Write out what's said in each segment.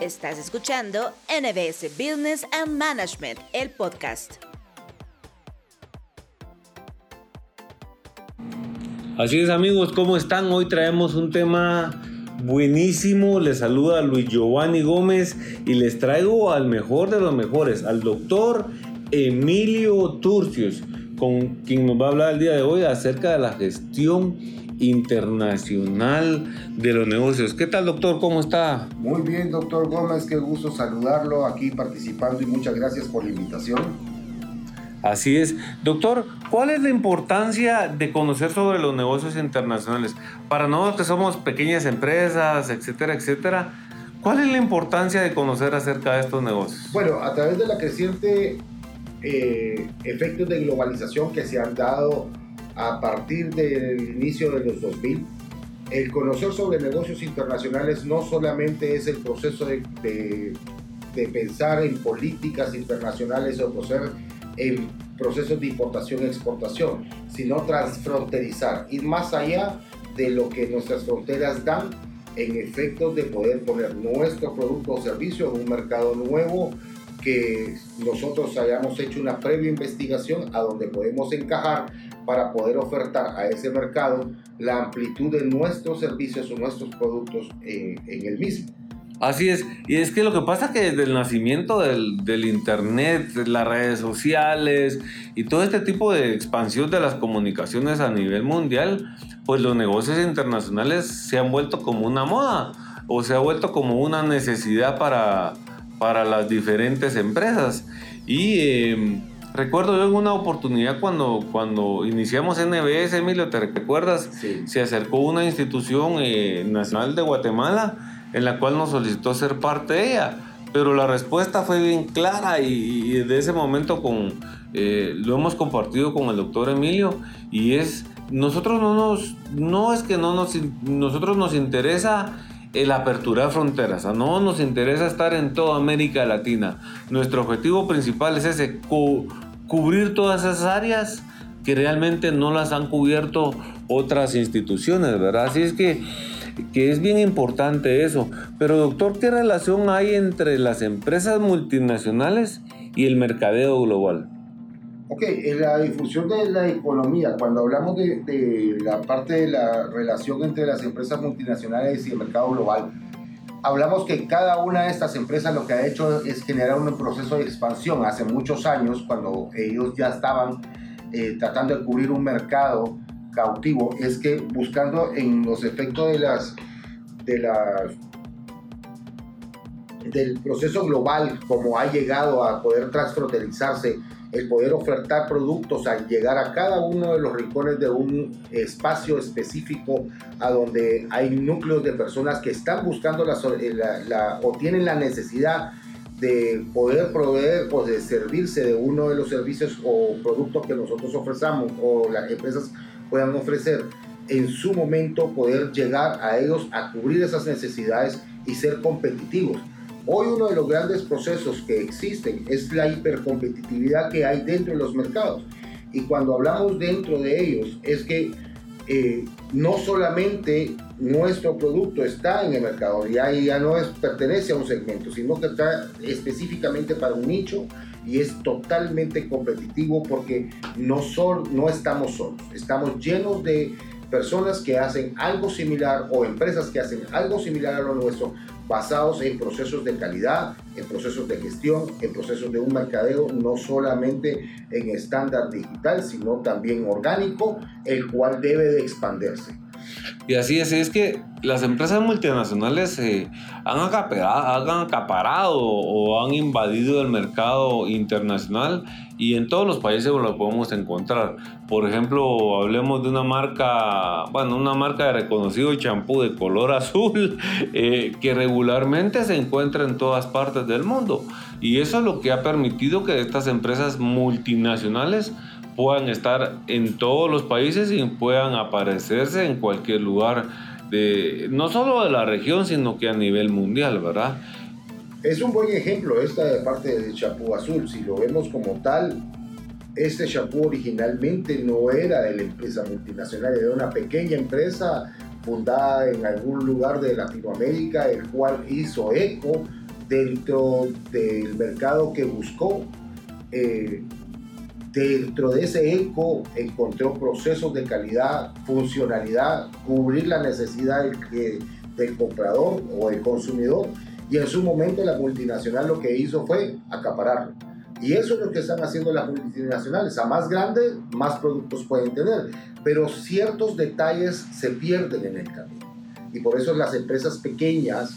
Estás escuchando NBS Business and Management, el podcast. Así es amigos, ¿cómo están? Hoy traemos un tema buenísimo. Les saluda Luis Giovanni Gómez y les traigo al mejor de los mejores, al doctor Emilio Turcios, con quien nos va a hablar el día de hoy acerca de la gestión internacional de los negocios. ¿Qué tal, doctor? ¿Cómo está? Muy bien, doctor Gómez, qué gusto saludarlo aquí participando y muchas gracias por la invitación. Así es. Doctor, ¿cuál es la importancia de conocer sobre los negocios internacionales? Para nosotros que somos pequeñas empresas, etcétera, etcétera, ¿cuál es la importancia de conocer acerca de estos negocios? Bueno, a través de la creciente eh, efectos de globalización que se han dado a partir del inicio de los 2000, el conocer sobre negocios internacionales no solamente es el proceso de, de, de pensar en políticas internacionales o conocer en procesos de importación y exportación, sino transfronterizar, ir más allá de lo que nuestras fronteras dan en efectos de poder poner nuestro producto o servicio en un mercado nuevo que nosotros hayamos hecho una previa investigación a donde podemos encajar para poder ofertar a ese mercado la amplitud de nuestros servicios o nuestros productos en, en el mismo. Así es, y es que lo que pasa es que desde el nacimiento del, del, Internet, las redes sociales y todo este tipo de expansión de las comunicaciones a nivel mundial, pues los negocios internacionales se han vuelto como una moda o se ha vuelto como una necesidad para, para las diferentes empresas. Y eh, recuerdo yo en una oportunidad cuando, cuando iniciamos NBS, Emilio, ¿te recuerdas? Sí. Se acercó una institución eh, nacional de Guatemala en la cual nos solicitó ser parte de ella. Pero la respuesta fue bien clara y, y de ese momento con, eh, lo hemos compartido con el doctor Emilio y es, nosotros no nos, no es que no nos, nosotros nos interesa el apertura de fronteras, no nos interesa estar en toda América Latina. Nuestro objetivo principal es ese, cu cubrir todas esas áreas que realmente no las han cubierto otras instituciones, ¿verdad? Así es que que es bien importante eso. Pero doctor, ¿qué relación hay entre las empresas multinacionales y el mercadeo global? Ok, en la difusión de la economía, cuando hablamos de, la parte de la relación entre las empresas multinacionales y el mercado global, hablamos que cada una de estas empresas lo que ha hecho es generar un proceso de expansión. Hace muchos años, cuando ellos ya estaban eh, tratando de cubrir un mercado cautivo es que buscando en los efectos de las de las del proceso global como ha llegado a poder transfronterizarse el poder ofertar productos al llegar a cada uno de los rincones de un espacio específico a donde hay núcleos de personas que están buscando la, la, la, o tienen la necesidad de poder proveer o de servirse de uno de los servicios o productos que nosotros ofrecemos o las empresas puedan ofrecer en su momento poder llegar a ellos a cubrir esas necesidades y ser competitivos. Hoy uno de los grandes procesos que existen es la hipercompetitividad que hay dentro de los mercados. Y cuando hablamos dentro de ellos es que eh, no solamente nuestro producto está en el mercado, ya, ya no pertenece a un segmento, sino que está específicamente para un nicho y es totalmente competitivo porque no, son, no estamos solos, estamos llenos de personas que hacen algo similar o empresas que hacen algo similar a lo nuestro basados en procesos de calidad, en procesos de gestión, en procesos de un mercadeo, no solamente en estándar digital, sino también orgánico, el cual debe de expandirse. Y así es, que las empresas multinacionales eh, han, acaparado, han acaparado o han invadido el mercado internacional y en todos los países lo podemos encontrar. Por ejemplo, hablemos de una marca, bueno, una marca de reconocido champú de color azul eh, que regularmente se encuentra en todas partes del mundo. Y eso es lo que ha permitido que estas empresas multinacionales puedan estar en todos los países y puedan aparecerse en cualquier lugar de no solo de la región, sino que a nivel mundial, ¿verdad? Es un buen ejemplo esta de parte del champú azul. Si lo vemos como tal, este champú originalmente no era de la empresa multinacional, era una pequeña empresa fundada en algún lugar de Latinoamérica, el cual hizo eco dentro del mercado que buscó. Eh, dentro de ese eco encontró procesos de calidad, funcionalidad, cubrir la necesidad del, del comprador o del consumidor. Y en su momento la multinacional lo que hizo fue acapararlo. Y eso es lo que están haciendo las multinacionales. A más grande, más productos pueden tener. Pero ciertos detalles se pierden en el camino. Y por eso las empresas pequeñas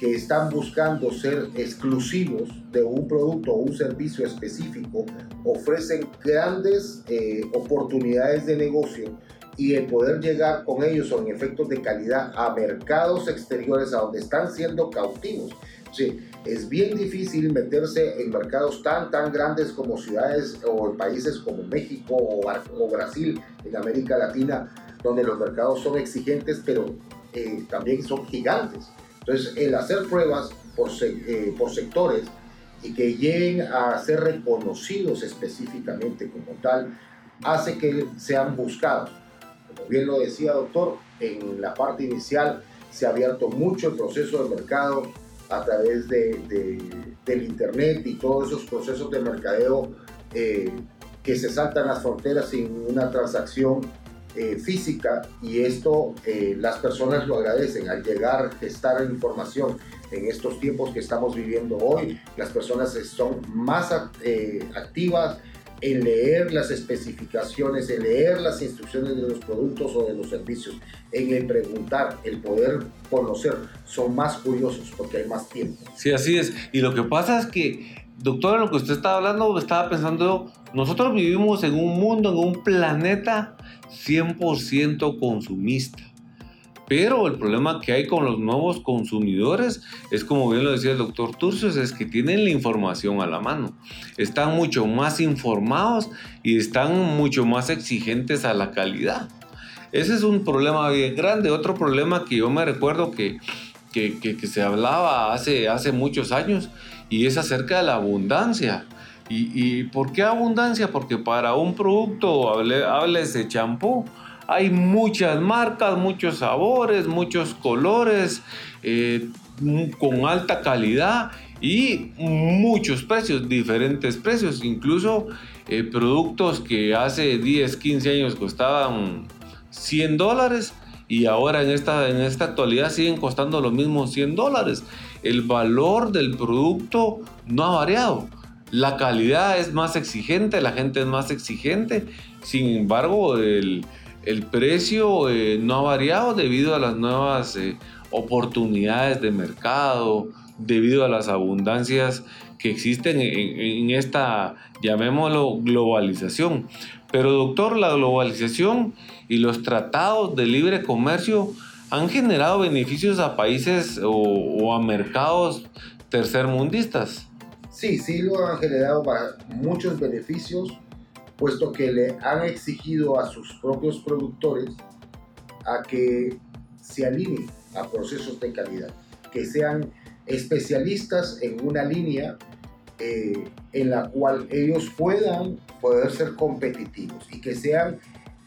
que están buscando ser exclusivos de un producto o un servicio específico ofrecen grandes eh, oportunidades de negocio y el poder llegar con ellos son efectos de calidad a mercados exteriores a donde están siendo cautivos. Sí, es bien difícil meterse en mercados tan tan grandes como ciudades o países como México o, o Brasil en América Latina, donde los mercados son exigentes, pero eh, también son gigantes. Entonces, el hacer pruebas por, eh, por sectores y que lleguen a ser reconocidos específicamente como tal, hace que sean buscados. Como bien lo decía doctor, en la parte inicial se ha abierto mucho el proceso de mercado a través de, del Internet y todos esos procesos de mercadeo eh, que se saltan las fronteras sin una transacción eh, física y esto eh, las personas lo agradecen al llegar, estar en información en estos tiempos que estamos viviendo hoy, las personas son más eh, activas en leer las especificaciones, en leer las instrucciones de los productos o de los servicios, en preguntar, el poder conocer, son más curiosos porque hay más tiempo. Sí, así es. Y lo que pasa es que, doctora, lo que usted estaba hablando, estaba pensando, nosotros vivimos en un mundo, en un planeta 100% consumista. Pero el problema que hay con los nuevos consumidores es, como bien lo decía el doctor Turcios, es que tienen la información a la mano. Están mucho más informados y están mucho más exigentes a la calidad. Ese es un problema bien grande. Otro problema que yo me recuerdo que, que, que, se hablaba hace, hace muchos años y es acerca de la abundancia. ¿Y, por qué abundancia? Porque para un producto, hables de champú, hay muchas marcas, muchos sabores, muchos colores, eh, con alta calidad y muchos precios, diferentes precios, incluso eh, productos que hace 10, 15 años costaban 100 dólares y ahora en esta, en esta actualidad siguen costando los mismos 100 dólares. El valor del producto no ha variado la calidad es más exigente, la gente es más exigente, sin embargo el, precio eh, no ha variado debido a las nuevas eh, oportunidades de mercado, debido a las abundancias que existen en, esta, llamémoslo, globalización. Pero doctor, la globalización y los tratados de libre comercio han generado beneficios a países o, o a mercados tercermundistas. Sí, sí lo han generado muchos beneficios, puesto que le han exigido a sus propios productores a que se alineen a procesos de calidad, que sean especialistas en una línea eh, en la cual ellos puedan poder ser competitivos y que sean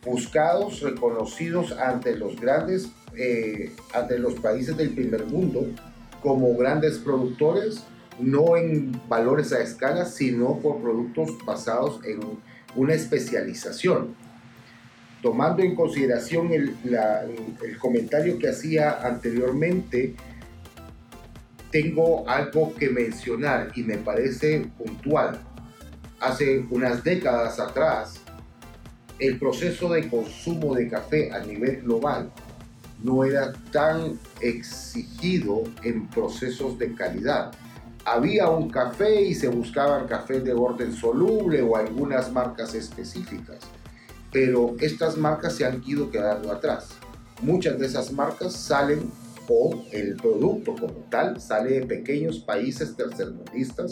buscados, reconocidos ante los grandes, eh, ante los países del primer mundo como grandes productores no en valores a escala, sino por productos basados en una especialización. Tomando en consideración el, comentario que hacía anteriormente, tengo algo que mencionar y me parece puntual. Hace unas décadas atrás, el proceso de consumo de café a nivel global no era tan exigido en procesos de calidad había un café y se buscaban cafés de orden soluble o algunas marcas específicas. Pero estas marcas se han ido quedando atrás. Muchas de esas marcas salen o el producto como tal sale de pequeños países tercermundistas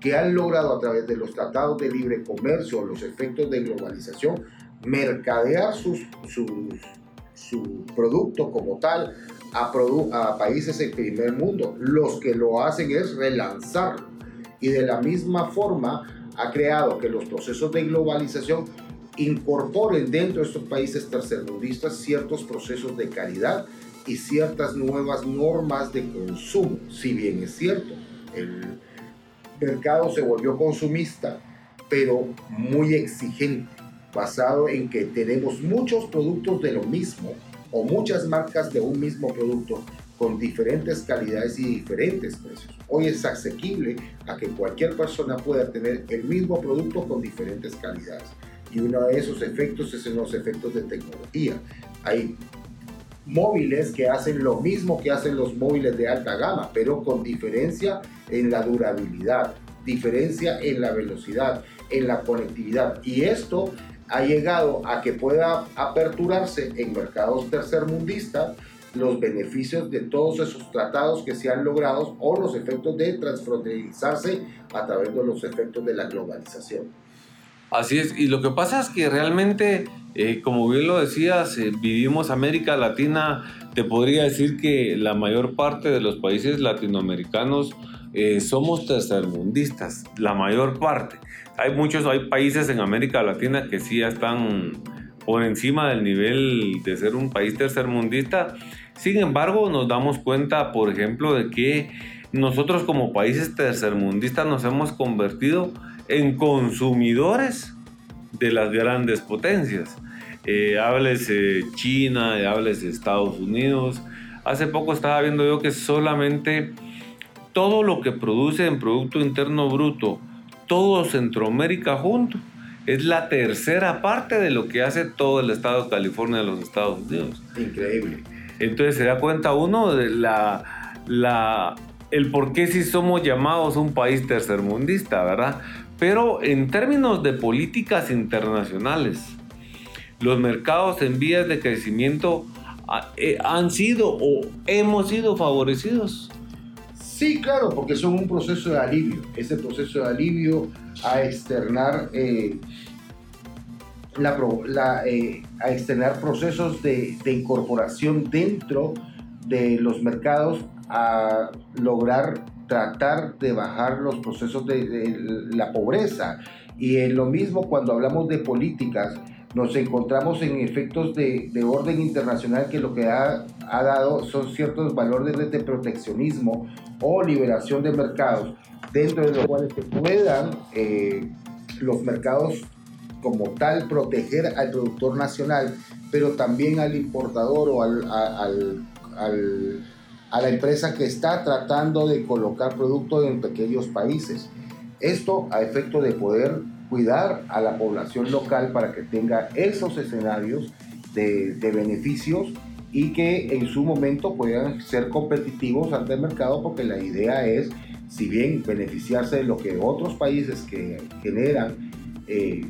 que han logrado a través de los tratados de libre comercio o los efectos de globalización mercadear sus, su producto como tal a, países del primer mundo. Los que lo hacen es relanzarlo. Y de la misma forma ha creado que los procesos de globalización incorporen dentro de estos países tercermundistas ciertos procesos de calidad y ciertas nuevas normas de consumo. Si bien es cierto, El mercado se volvió consumista, pero muy exigente, basado en que tenemos muchos productos de lo mismo o muchas marcas de un mismo producto con diferentes calidades y diferentes precios. Hoy es asequible a que cualquier persona pueda tener el mismo producto con diferentes calidades. Y uno de esos efectos es en los efectos de tecnología. Hay móviles que hacen lo mismo que hacen los móviles de alta gama, pero con diferencia en la durabilidad, diferencia en la velocidad, en la conectividad. Y esto ha llegado a que pueda aperturarse en mercados tercermundistas los beneficios de todos esos tratados que se han logrado o los efectos de transfronterizarse a través de los efectos de la globalización. Así es, y lo que pasa es que realmente, eh, como bien lo decías, eh, vivimos América Latina, te podría decir que la mayor parte de los países latinoamericanos eh, somos tercermundistas, la mayor parte. Hay muchos, hay países en América Latina que sí están por encima del nivel de ser un país tercermundista. Sin embargo, nos damos cuenta, por ejemplo, de que nosotros como países tercermundistas nos hemos convertido en consumidores de las grandes potencias. Eh, háblese China, háblese Estados Unidos. Hace poco estaba viendo yo que solamente todo lo que produce en Producto Interno Bruto, todo Centroamérica junto, es la tercera parte de lo que hace todo el estado de California de los Estados Unidos. Increíble. Entonces se da cuenta uno de la, la, el por qué si somos llamados un país tercermundista, ¿verdad? Pero en términos de políticas internacionales, los mercados en vías de crecimiento ah, eh, han sido o hemos sido favorecidos. Sí, claro, porque son un proceso de alivio. Ese proceso de alivio a externar, eh, la, eh, a externar procesos de, de, incorporación dentro de los mercados a lograr tratar de bajar los procesos de, la pobreza. Y en lo mismo cuando hablamos de políticas, nos encontramos en efectos de, de orden internacional que lo que ha, ha, dado son ciertos valores de proteccionismo o liberación de mercados, dentro de los cuales se puedan eh, los mercados como tal proteger al productor nacional, pero también al importador o al, al, al a la empresa que está tratando de colocar productos en pequeños países. Esto a efecto de poder cuidar a la población local para que tenga esos escenarios de, beneficios y que en su momento puedan ser competitivos ante el mercado porque la idea es, si bien beneficiarse de lo que otros países que generan eh,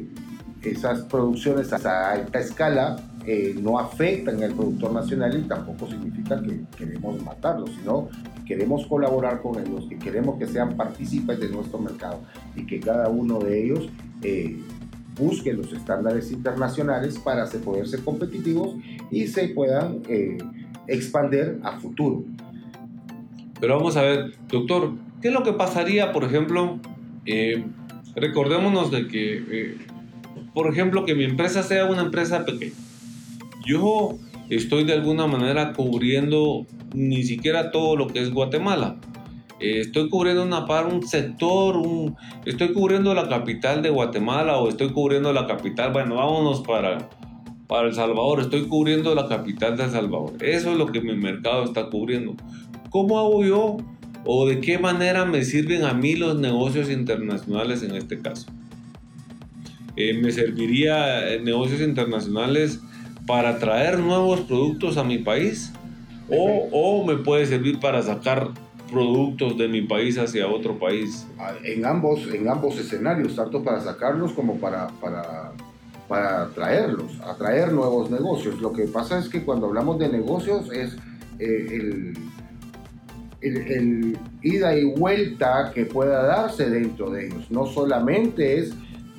esas producciones a alta escala eh, no afectan al productor nacional y tampoco significa que queremos matarlos, sino que queremos colaborar con ellos, que queremos que sean partícipes de nuestro mercado y que cada uno de ellos eh, busque los estándares internacionales para poder ser competitivos y se puedan eh, expandir a futuro. Pero vamos a ver, doctor, ¿qué es lo que pasaría, por ejemplo, recordémonos de que, por ejemplo, que mi empresa sea una empresa pequeña? Yo estoy de alguna manera cubriendo ni siquiera todo lo que es Guatemala. Eh, estoy cubriendo una par, un sector, un, estoy cubriendo la capital de Guatemala o estoy cubriendo la capital, bueno, vámonos para, para El Salvador, estoy cubriendo la capital de El Salvador. Eso es lo que mi mercado está cubriendo. ¿Cómo hago yo o de qué manera me sirven a mí los negocios internacionales en este caso? Eh, me serviría eh, negocios internacionales para traer nuevos productos a mi país o, o, me puede servir para sacar productos de mi país hacia otro país. Ah, en ambos, en ambos escenarios, tanto para sacarlos como para, para, para traerlos, atraer nuevos negocios. Lo que pasa es que cuando hablamos de negocios es eh, el, el, el, ida y vuelta que pueda darse dentro de ellos. No solamente es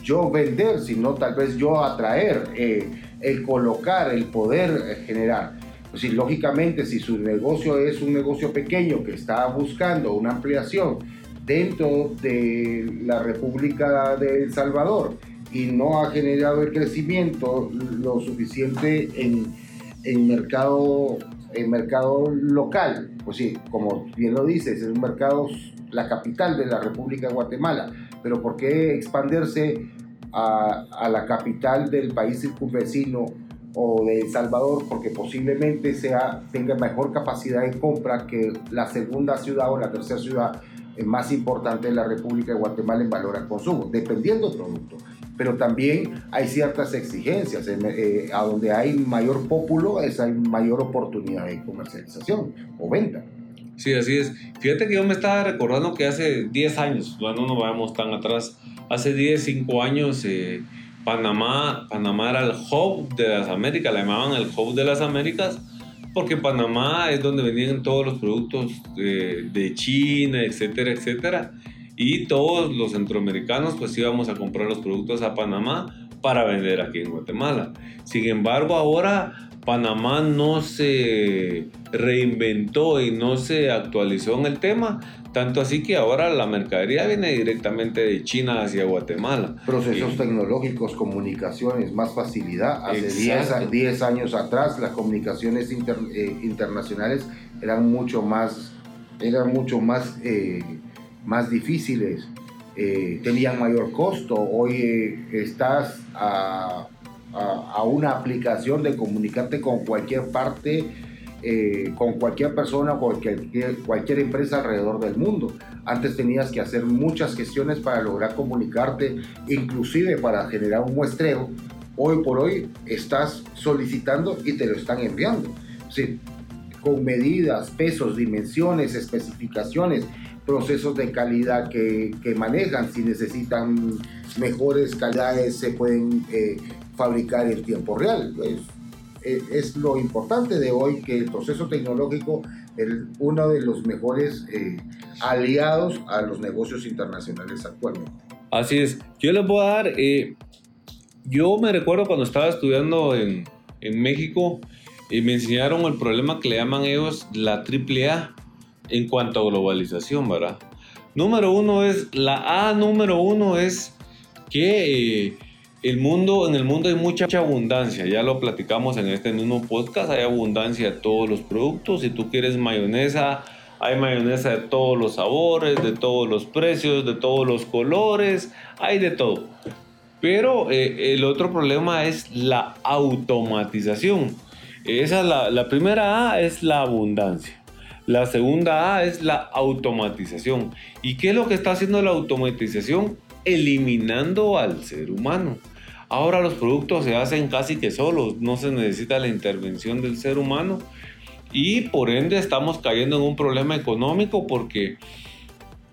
yo vender, sino tal vez yo atraer. Eh, el colocar, el poder generar. Pues lógicamente, si su negocio es un negocio pequeño que está buscando una ampliación dentro de la República de El Salvador y no ha generado el crecimiento lo suficiente en, en mercado el mercado local, pues sí, como bien lo dices, es un mercado, la capital de la República de Guatemala, pero ¿por qué expandirse a, a la capital del país circunvecino o de El Salvador? Porque posiblemente sea, tenga mejor capacidad de compra que la segunda ciudad o la tercera ciudad más importante de la República de Guatemala en valor al consumo, dependiendo del producto pero también hay ciertas exigencias. Eh, a donde hay mayor pópulo, es hay mayor oportunidad de comercialización o venta. Sí, así es. Fíjate que yo me estaba recordando que hace 10 años, no nos vayamos tan atrás, hace 10, 5 años, eh, Panamá, Panamá era el hub de las Américas, le llamaban el hub de las Américas, porque Panamá es donde venían todos los productos de, de China, etcétera, etcétera y todos los centroamericanos pues íbamos a comprar los productos a Panamá para vender aquí en Guatemala. Sin embargo, ahora Panamá no se reinventó y no se actualizó en el tema, tanto así que ahora la mercadería viene directamente de China hacia Guatemala. Procesos tecnológicos, comunicaciones, más facilidad. Hace 10 años atrás las comunicaciones eh, internacionales eran mucho más, eran mucho más eh, más difíciles, eh, tenían mayor costo. Hoy estás a, a, una aplicación de comunicarte con cualquier parte, eh, con cualquier persona, cualquier, cualquier empresa alrededor del mundo. Antes tenías que hacer muchas gestiones para lograr comunicarte, inclusive para generar un muestreo. Hoy por hoy estás solicitando y te lo están enviando. Sí, con medidas, pesos, dimensiones, especificaciones, procesos de calidad que, manejan. Si necesitan mejores calidades, se pueden eh, fabricar en tiempo real. Es, es, lo importante de hoy que el proceso tecnológico es uno de los mejores eh, aliados a los negocios internacionales actualmente. Así es. Yo les voy a dar, eh, yo me recuerdo cuando estaba estudiando en, en México y me enseñaron el problema que le llaman ellos la AAA en cuanto a globalización, ¿verdad? Número uno es, la A número uno es que eh, el mundo, en el mundo hay mucha, abundancia, ya lo platicamos en este mismo podcast, hay abundancia de todos los productos, si tú quieres mayonesa, hay mayonesa de todos los sabores, de todos los precios, de todos los colores, hay de todo. Pero eh, el otro problema es la automatización. Esa la, la primera A es la abundancia. La segunda A es la automatización. ¿Y qué es lo que está haciendo la automatización? Eliminando al ser humano. Ahora los productos se hacen casi que solos, no se necesita la intervención del ser humano y por ende estamos cayendo en un problema económico porque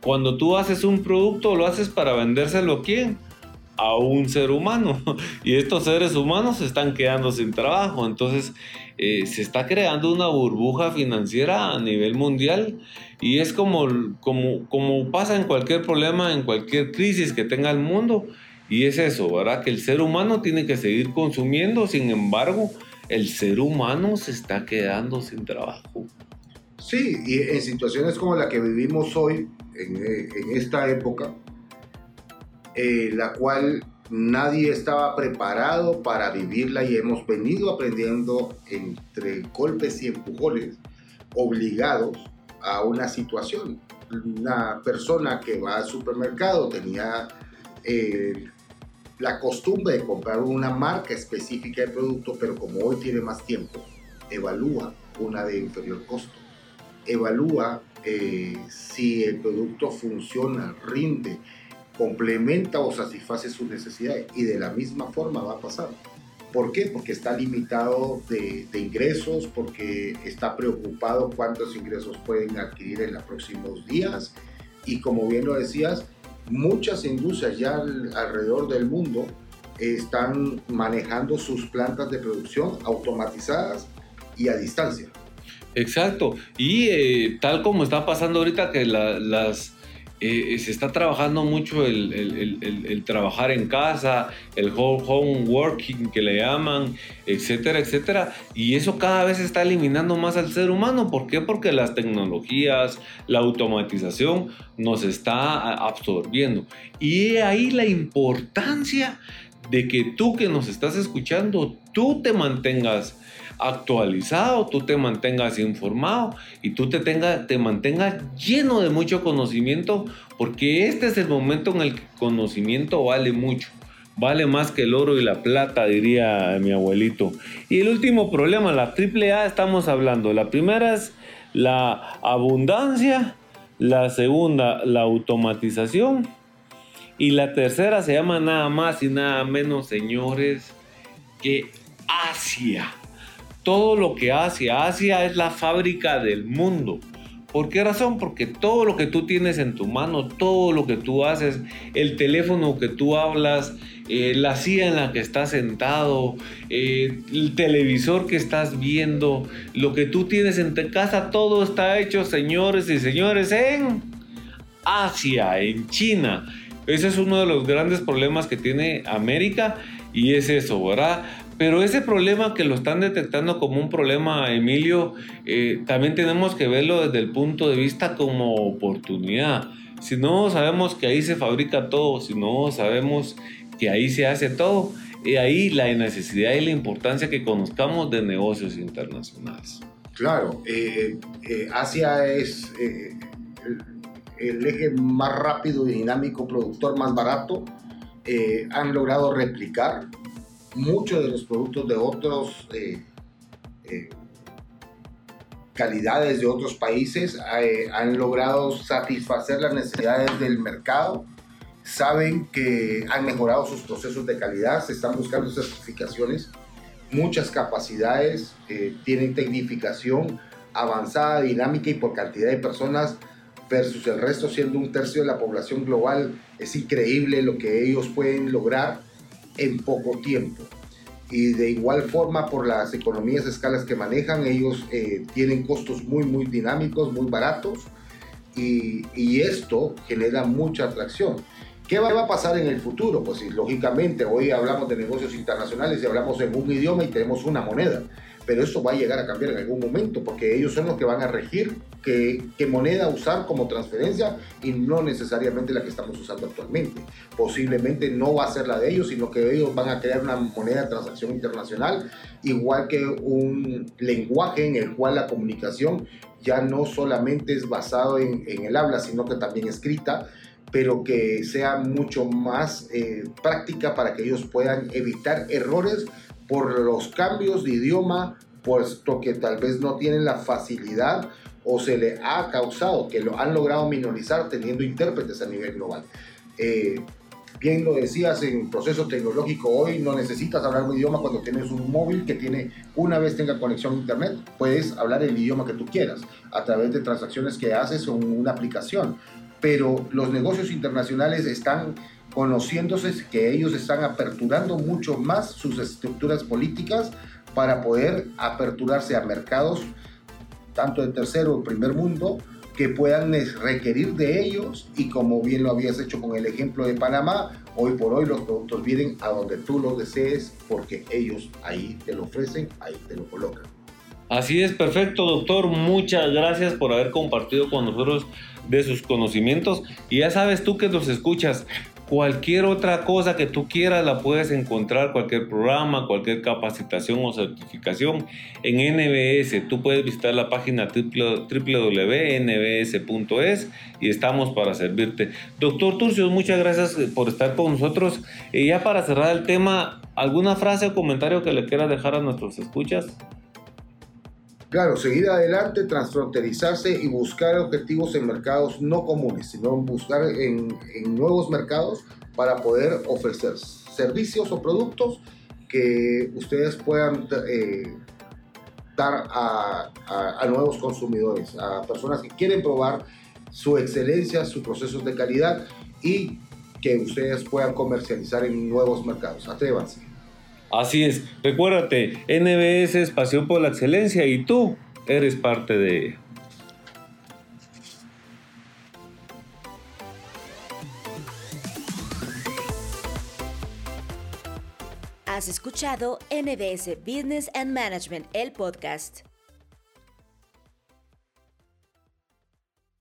cuando tú haces un producto lo haces para vendérselo a quién? a un ser humano y estos seres humanos se están quedando sin trabajo. Entonces eh, se está creando una burbuja financiera a nivel mundial y es como, como, como pasa en cualquier problema, en cualquier crisis que tenga el mundo. Y es eso, ¿verdad? Que el ser humano tiene que seguir consumiendo, sin embargo, el ser humano se está quedando sin trabajo. Sí, y en situaciones como la que vivimos hoy, en, esta época, eh, la cual nadie estaba preparado para vivirla y hemos venido aprendiendo entre golpes y empujones, obligados a una situación. Una persona que va al supermercado tenía eh, la costumbre de comprar una marca específica de producto, pero como hoy tiene más tiempo, evalúa una de inferior costo. Evalúa eh, si el producto funciona, rinde, complementa o satisface sus necesidades y de la misma forma va a pasar. ¿Por qué? Porque está limitado de, ingresos, porque está preocupado cuántos ingresos pueden adquirir en los próximos días y como bien lo decías, muchas industrias ya alrededor del mundo están manejando sus plantas de producción automatizadas y a distancia. Exacto, y eh, tal como está pasando ahorita que las eh, se está trabajando mucho el, el, trabajar en casa, el home working que le llaman, etcétera, etcétera. Y eso cada vez está eliminando más al ser humano. ¿Por qué? Porque las tecnologías, la automatización nos está absorbiendo. Y ahí la importancia de que tú que nos estás escuchando, tú te mantengas actualizado, tú te mantengas informado y tú te, tenga, te mantengas lleno de mucho conocimiento, porque este es el momento en el que conocimiento vale mucho. Vale más que el oro y la plata, diría mi abuelito. Y el último problema, la triple A, estamos hablando. La primera es la abundancia, la segunda, la automatización. Y la tercera se llama nada más y nada menos, señores, que Asia. Todo lo que Asia, Asia es la fábrica del mundo. ¿Por qué razón? Porque todo lo que tú tienes en tu mano, todo lo que tú haces, el teléfono que tú hablas, eh, la silla en la que estás sentado, eh, el televisor que estás viendo, lo que tú tienes en tu casa, todo está hecho, señores y señores, en Asia, en China. Ese es uno de los grandes problemas que tiene América y es eso, ¿verdad? Pero ese problema que lo están detectando como un problema, Emilio, eh, también tenemos que verlo desde el punto de vista como oportunidad. Si no sabemos que ahí se fabrica todo, si no sabemos que ahí se hace todo, y ahí la necesidad y la importancia que conozcamos de negocios internacionales. Claro, eh, eh, Asia es el, eje más rápido y dinámico, productor más barato. han logrado replicar muchos de los productos de otros eh, eh, calidades de otros países eh, han logrado satisfacer las necesidades del mercado saben que han mejorado sus procesos de calidad se están buscando certificaciones muchas capacidades tienen tecnificación avanzada dinámica y por cantidad de personas versus el resto siendo un tercio de la población global. Es increíble lo que ellos pueden lograr en poco tiempo. Y de igual forma, por las economías escalas que manejan, ellos eh, tienen costos muy, muy dinámicos, muy baratos. Y, y, esto genera mucha atracción. ¿Qué va a pasar en el futuro? Pues lógicamente hoy hablamos de negocios internacionales y hablamos en un idioma y tenemos una moneda pero eso va a llegar a cambiar en algún momento porque ellos son los que van a regir qué, moneda usar como transferencia y no necesariamente la que estamos usando actualmente. Posiblemente no va a ser la de ellos, sino que ellos van a crear una moneda de transacción internacional, igual que un lenguaje en el cual la comunicación ya no solamente es basado en, el habla, sino que también escrita pero que sea mucho más eh, práctica para que ellos puedan evitar errores por los cambios de idioma, puesto que tal vez no tienen la facilidad o se le ha causado que lo han logrado minorizar teniendo intérpretes a nivel global. Eh, bien lo decías, en proceso tecnológico hoy no necesitas hablar un idioma cuando tienes un móvil que tiene, una vez tenga conexión a internet, puedes hablar el idioma que tú quieras a través de transacciones que haces o una aplicación. Pero los negocios internacionales están conociéndose que ellos están aperturando mucho más sus estructuras políticas para poder aperturarse a mercados, tanto de tercero o primer mundo, que puedan requerir de ellos y como bien lo habías hecho con el ejemplo de Panamá, hoy por hoy los productos vienen a donde tú los desees porque ellos ahí te lo ofrecen, ahí te lo colocan. Así es, perfecto, doctor. Muchas gracias por haber compartido con nosotros de sus conocimientos. Y ya sabes tú que nos escuchas, Cualquier otra cosa que tú quieras la puedes encontrar, cualquier programa, cualquier capacitación o certificación en NBS. Tú puedes visitar la página www.nbs.es y estamos para servirte. Doctor Turcios, muchas gracias por estar con nosotros. Y ya para cerrar el tema, ¿alguna frase o comentario que le quieras dejar a nuestros escuchas? Claro, seguir adelante, transfronterizarse y buscar objetivos en mercados no comunes, sino buscar en, nuevos mercados para poder ofrecer servicios o productos que ustedes puedan eh, dar a, a, nuevos consumidores, a personas que quieren probar su excelencia, sus procesos de calidad y que ustedes puedan comercializar en nuevos mercados. Atrévanse. Así es, recuérdate, NBS es pasión por la excelencia y tú eres parte de Has escuchado NBS Business and Management, el podcast.